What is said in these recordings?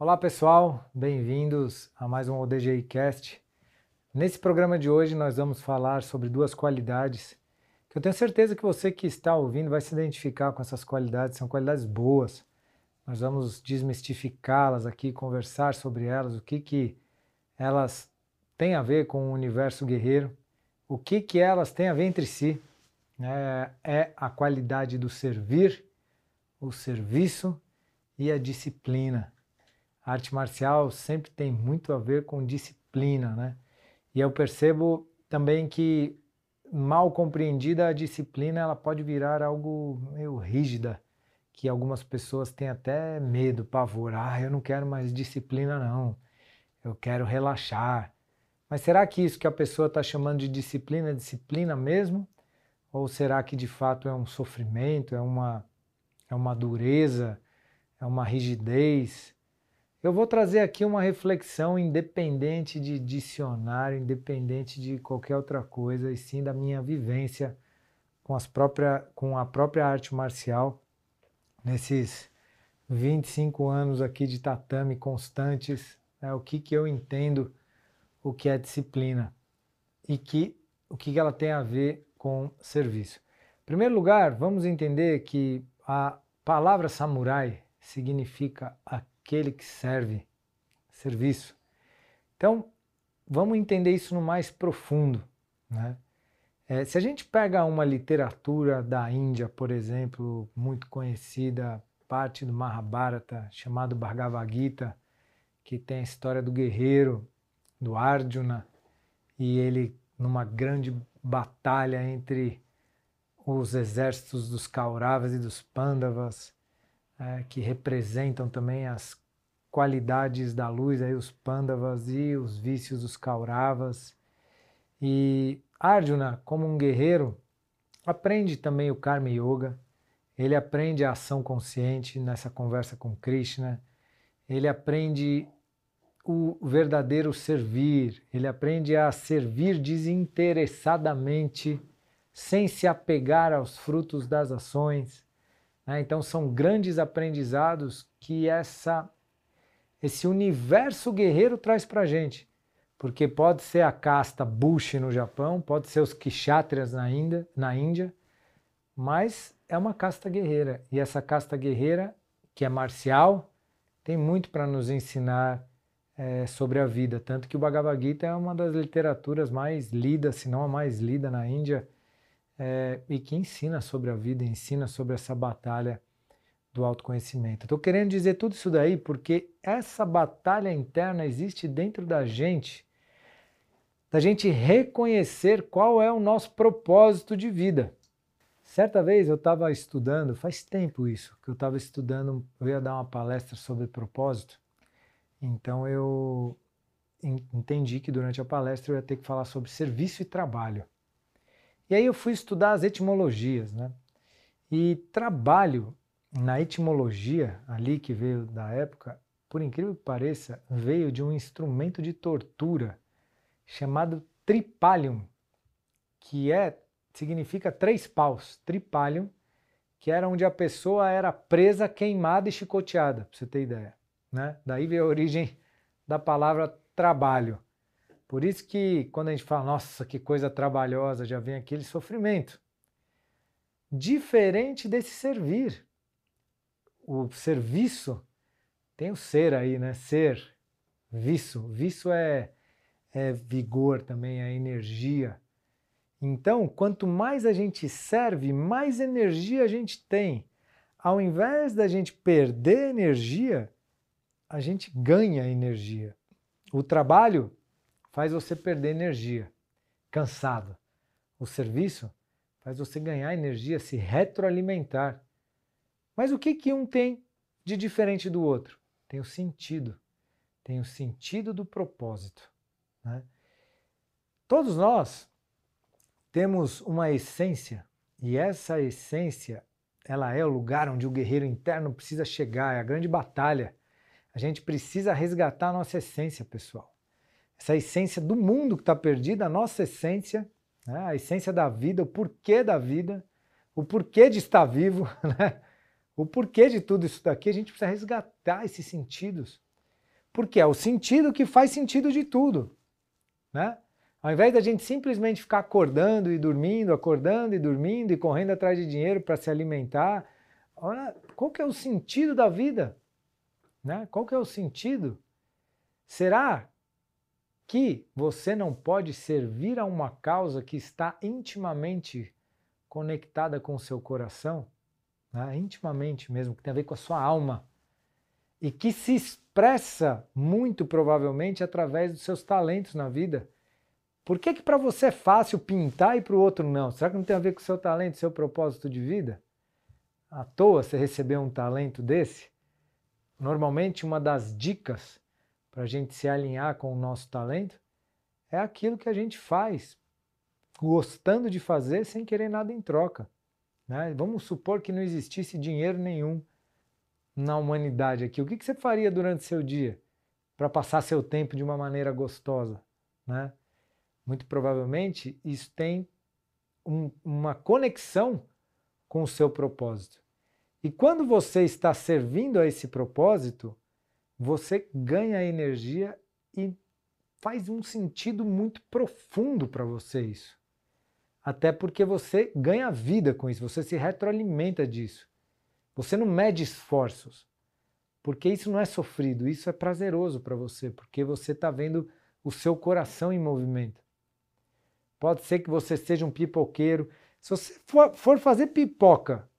Olá pessoal, bem-vindos a mais um ODGI Cast. Nesse programa de hoje nós vamos falar sobre duas qualidades que eu tenho certeza que você que está ouvindo vai se identificar com essas qualidades, são qualidades boas. Nós vamos desmistificá-las aqui, conversar sobre elas, o que que elas têm a ver com o universo guerreiro, o que que elas têm a ver entre si. É, é a qualidade do servir, o serviço e a disciplina. A arte marcial sempre tem muito a ver com disciplina, né? E eu percebo também que mal compreendida a disciplina ela pode virar algo meio rígida, que algumas pessoas têm até medo, pavor. Ah, eu não quero mais disciplina não. Eu quero relaxar. Mas será que isso que a pessoa está chamando de disciplina é disciplina mesmo? Ou será que de fato é um sofrimento, é uma, é uma dureza, é uma rigidez? Eu vou trazer aqui uma reflexão independente de dicionário, independente de qualquer outra coisa, e sim da minha vivência com, as própria, com a própria arte marcial, nesses 25 anos aqui de tatame constantes, né, o que, que eu entendo o que é disciplina e que, o que, que ela tem a ver com serviço. Em primeiro lugar, vamos entender que a palavra samurai significa aquele que serve, serviço. Então, vamos entender isso no mais profundo. Né? É, se a gente pega uma literatura da Índia, por exemplo, muito conhecida, parte do Mahabharata, chamado Bhagavad Gita, que tem a história do guerreiro, do Arjuna, e ele numa grande batalha entre os exércitos dos Kauravas e dos Pandavas, é, que representam também as qualidades da luz, aí os Pandavas e os vícios dos Kauravas. E Arjuna, como um guerreiro, aprende também o Karma Yoga, ele aprende a ação consciente nessa conversa com Krishna, ele aprende o verdadeiro servir, ele aprende a servir desinteressadamente, sem se apegar aos frutos das ações. Né? Então, são grandes aprendizados que essa, esse universo guerreiro traz para gente. Porque pode ser a casta Bush no Japão, pode ser os Kshatriyas na Índia, na Índia, mas é uma casta guerreira. E essa casta guerreira, que é marcial, tem muito para nos ensinar é, sobre a vida. Tanto que o Bhagavad Gita é uma das literaturas mais lidas, se não a mais lida na Índia, é, e que ensina sobre a vida, ensina sobre essa batalha do autoconhecimento. Estou querendo dizer tudo isso daí porque essa batalha interna existe dentro da gente, da gente reconhecer qual é o nosso propósito de vida. Certa vez eu estava estudando, faz tempo isso, que eu estava estudando, eu ia dar uma palestra sobre propósito, então eu entendi que durante a palestra eu ia ter que falar sobre serviço e trabalho. E aí eu fui estudar as etimologias, né? E trabalho na etimologia ali que veio da época, por incrível que pareça, veio de um instrumento de tortura chamado tripalium, que é significa três paus, tripalium, que era onde a pessoa era presa, queimada e chicoteada, para você ter ideia, né? Daí veio a origem da palavra trabalho. Por isso que quando a gente fala, nossa, que coisa trabalhosa, já vem aquele sofrimento. Diferente desse servir. O serviço tem o ser aí, né? Ser, viço. Viço é, é vigor também, é energia. Então, quanto mais a gente serve, mais energia a gente tem. Ao invés da gente perder energia, a gente ganha energia. O trabalho faz você perder energia, cansado. O serviço faz você ganhar energia, se retroalimentar. Mas o que, que um tem de diferente do outro? Tem o sentido. Tem o sentido do propósito. Né? Todos nós temos uma essência, e essa essência ela é o lugar onde o guerreiro interno precisa chegar, é a grande batalha. A gente precisa resgatar a nossa essência, pessoal essa essência do mundo que está perdida, a nossa essência, né? a essência da vida, o porquê da vida, o porquê de estar vivo, né? o porquê de tudo isso daqui, a gente precisa resgatar esses sentidos. Porque é o sentido que faz sentido de tudo, né? Ao invés da gente simplesmente ficar acordando e dormindo, acordando e dormindo e correndo atrás de dinheiro para se alimentar, olha, qual que é o sentido da vida? Né? Qual que é o sentido? Será que você não pode servir a uma causa que está intimamente conectada com o seu coração? Né? Intimamente mesmo, que tem a ver com a sua alma. E que se expressa muito provavelmente através dos seus talentos na vida por que, que para você é fácil pintar e para o outro não? Será que não tem a ver com o seu talento, seu propósito de vida? À toa você recebeu um talento desse? Normalmente, uma das dicas para a gente se alinhar com o nosso talento é aquilo que a gente faz, gostando de fazer sem querer nada em troca. Né? Vamos supor que não existisse dinheiro nenhum na humanidade aqui. O que, você faria durante seu dia para passar seu tempo de uma maneira gostosa? Né? muito provavelmente isso tem um, uma conexão com o seu propósito. E quando você está servindo a esse propósito, você ganha energia e faz um sentido muito profundo para você isso. Até porque você ganha vida com isso, você se retroalimenta disso. Você não mede esforços, porque isso não é sofrido, isso é prazeroso para você, porque você está vendo o seu coração em movimento. Pode ser que você seja um pipoqueiro. Se você for, fazer pipoca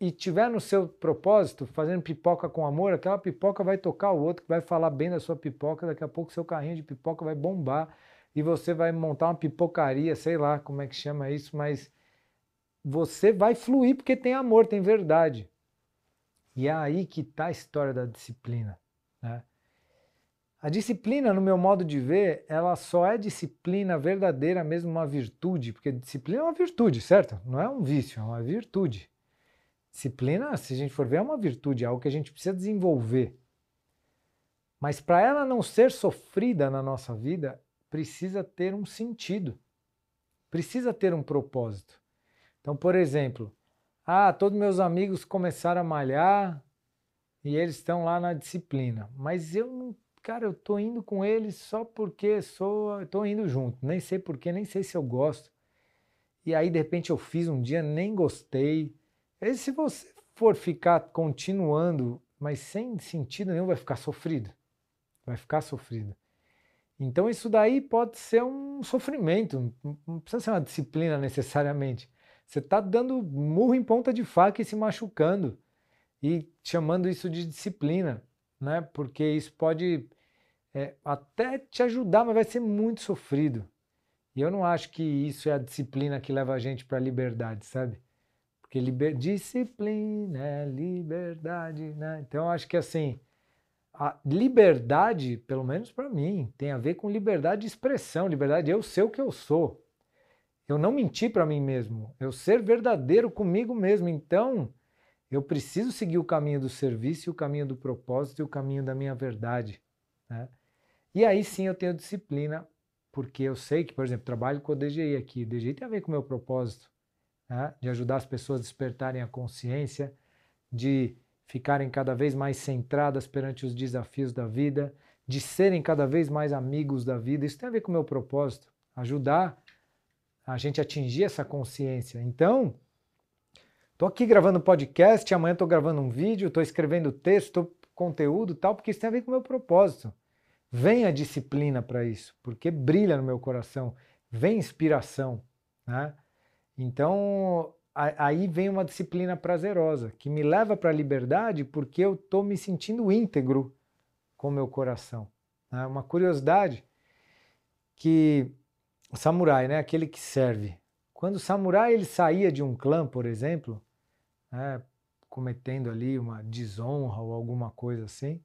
e tiver no seu propósito, fazendo pipoca com amor, aquela pipoca vai tocar o outro, que vai falar bem da sua pipoca, daqui a pouco seu carrinho de pipoca vai bombar e você vai montar uma pipocaria, sei lá como é que chama isso, mas você vai fluir porque tem amor, tem verdade. E é aí que está a história da disciplina. Né? A disciplina, no meu modo de ver, ela só é disciplina verdadeira, mesmo uma virtude, porque disciplina é uma virtude, certo? Não é um vício, é uma virtude. Disciplina, se a gente for ver, é uma virtude, é algo que a gente precisa desenvolver. Mas para ela não ser sofrida na nossa vida, precisa ter um sentido, precisa ter um propósito. Então, por exemplo, ah, todos meus amigos começaram a malhar e eles estão lá na disciplina, mas eu não cara, eu tô indo com eles só porque sou, tô indo junto, nem sei porquê, nem sei se eu gosto. E aí de repente eu fiz um dia, nem gostei. E se você for ficar continuando, mas sem sentido nenhum, vai ficar sofrido. Vai ficar sofrido. Então isso daí pode ser um sofrimento, não precisa ser uma disciplina necessariamente. Você está dando murro em ponta de faca e se machucando e chamando isso de disciplina né? Porque isso pode é, até te ajudar, mas vai ser muito sofrido. E eu não acho que isso é a disciplina que leva a gente para a liberdade, sabe? Porque liber... disciplina é liberdade, né? Então acho que assim, a liberdade, pelo menos para mim, tem a ver com liberdade de expressão, liberdade de eu ser o que eu sou. Eu não mentir para mim mesmo, eu ser verdadeiro comigo mesmo. Então, eu preciso seguir o caminho do serviço, o caminho do propósito e o caminho da minha verdade. Né? E aí sim eu tenho disciplina, porque eu sei que, por exemplo, trabalho com o DGI aqui. DGI tem a ver com o meu propósito, né? de ajudar as pessoas a despertarem a consciência, de ficarem cada vez mais centradas perante os desafios da vida, de serem cada vez mais amigos da vida. Isso tem a ver com o meu propósito, ajudar a gente a atingir essa consciência. Então, Estou aqui gravando podcast, amanhã estou gravando um vídeo, estou escrevendo texto, conteúdo tal, porque isso tem a ver com o meu propósito. Vem a disciplina para isso, porque brilha no meu coração, vem inspiração. Né? Então, aí vem uma disciplina prazerosa, que me leva para a liberdade porque eu estou me sentindo íntegro com o meu coração. Né? Uma curiosidade que o samurai, né, aquele que serve, quando o samurai ele saía de um clã, por exemplo, né, cometendo ali uma desonra ou alguma coisa assim,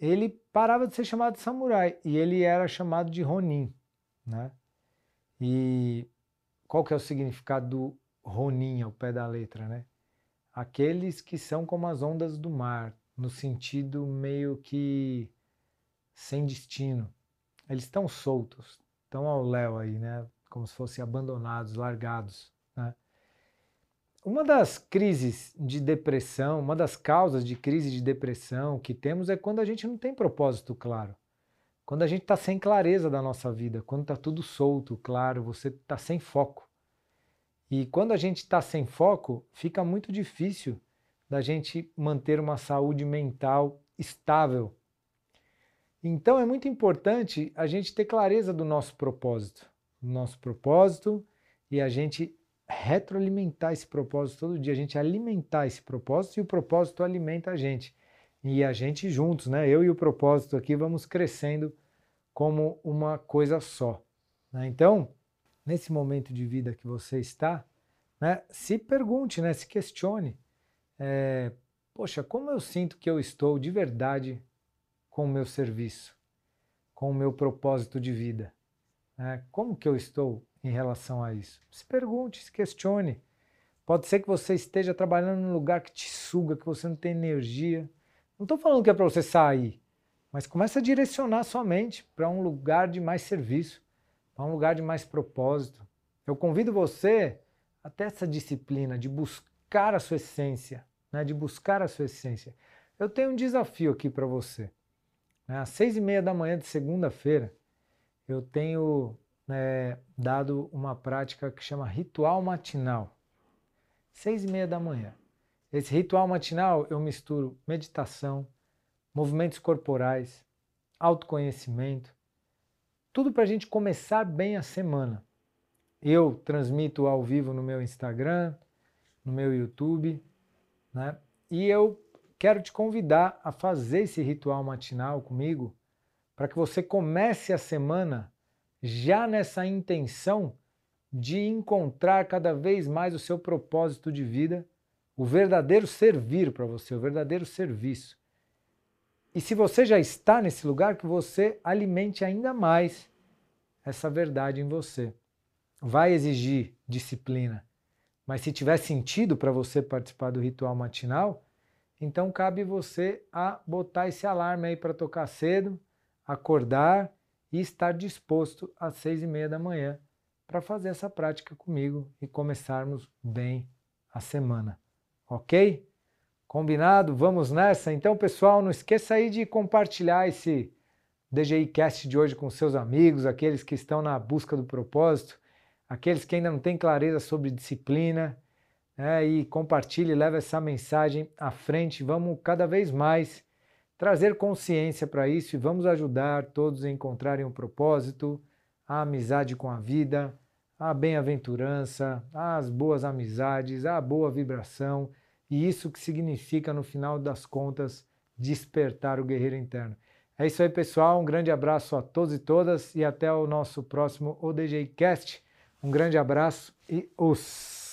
ele parava de ser chamado de samurai e ele era chamado de Ronin. Né? E qual que é o significado do Ronin ao pé da letra? Né? Aqueles que são como as ondas do mar, no sentido meio que sem destino. Eles estão soltos, estão ao léu aí, né? como se fossem abandonados, largados. Né? uma das crises de depressão, uma das causas de crise de depressão que temos é quando a gente não tem propósito claro. Quando a gente está sem clareza da nossa vida, quando está tudo solto, claro, você está sem foco. E quando a gente está sem foco, fica muito difícil da gente manter uma saúde mental estável. Então é muito importante a gente ter clareza do nosso propósito, do nosso propósito e a gente retroalimentar esse propósito todo dia, a gente alimentar esse propósito e o propósito alimenta a gente. E a gente juntos, né? Eu e o propósito aqui vamos crescendo como uma coisa só. Né? Então, nesse momento de vida que você está, né, se pergunte, né, se questione. É, Poxa, como eu sinto que eu estou de verdade com o meu serviço, com o meu propósito de vida? Né? Como que eu estou em relação a isso? Se pergunte, se questione. Pode ser que você esteja trabalhando num lugar que te suga, que você não tem energia. Não estou falando que é para você sair, mas comece a direcionar sua mente para um lugar de mais serviço, para um lugar de mais propósito. Eu convido você até essa disciplina de buscar a sua essência, né, de buscar a sua essência. Eu tenho um desafio aqui para você. Né, às seis e meia da manhã de segunda-feira, eu tenho né, dado uma prática que chama ritual matinal. Seis e meia da manhã. Esse ritual matinal eu misturo meditação, movimentos corporais, autoconhecimento, tudo para a gente começar bem a semana. Eu transmito ao vivo no meu Instagram, no meu YouTube, né? E eu quero te convidar a fazer esse ritual matinal comigo para que você comece a semana já nessa intenção de encontrar cada vez mais o seu propósito de vida, o verdadeiro servir para você, o verdadeiro serviço. E se você já está nesse lugar, que você alimente ainda mais essa verdade em você. Vai exigir disciplina, mas se tiver sentido para você participar do ritual matinal, então cabe você a botar esse alarme aí para tocar cedo, acordar e estar disposto às seis e meia da manhã para fazer essa prática comigo e começarmos bem a semana. Ok? Combinado? Vamos nessa? Então, pessoal, não esqueça aí de compartilhar esse DGI Cast de hoje com seus amigos, aqueles que estão na busca do propósito aqueles que ainda não têm clareza sobre disciplina, né, e compartilhe, leve essa mensagem à frente. Vamos cada vez mais trazer consciência para isso e vamos ajudar todos a encontrarem um propósito, a amizade com a vida, a bem-aventurança, as boas amizades, a boa vibração e isso que significa no final das contas despertar o guerreiro interno. É isso aí, pessoal. Um grande abraço a todos e todas e até o nosso próximo ODG Cast. Um grande abraço e os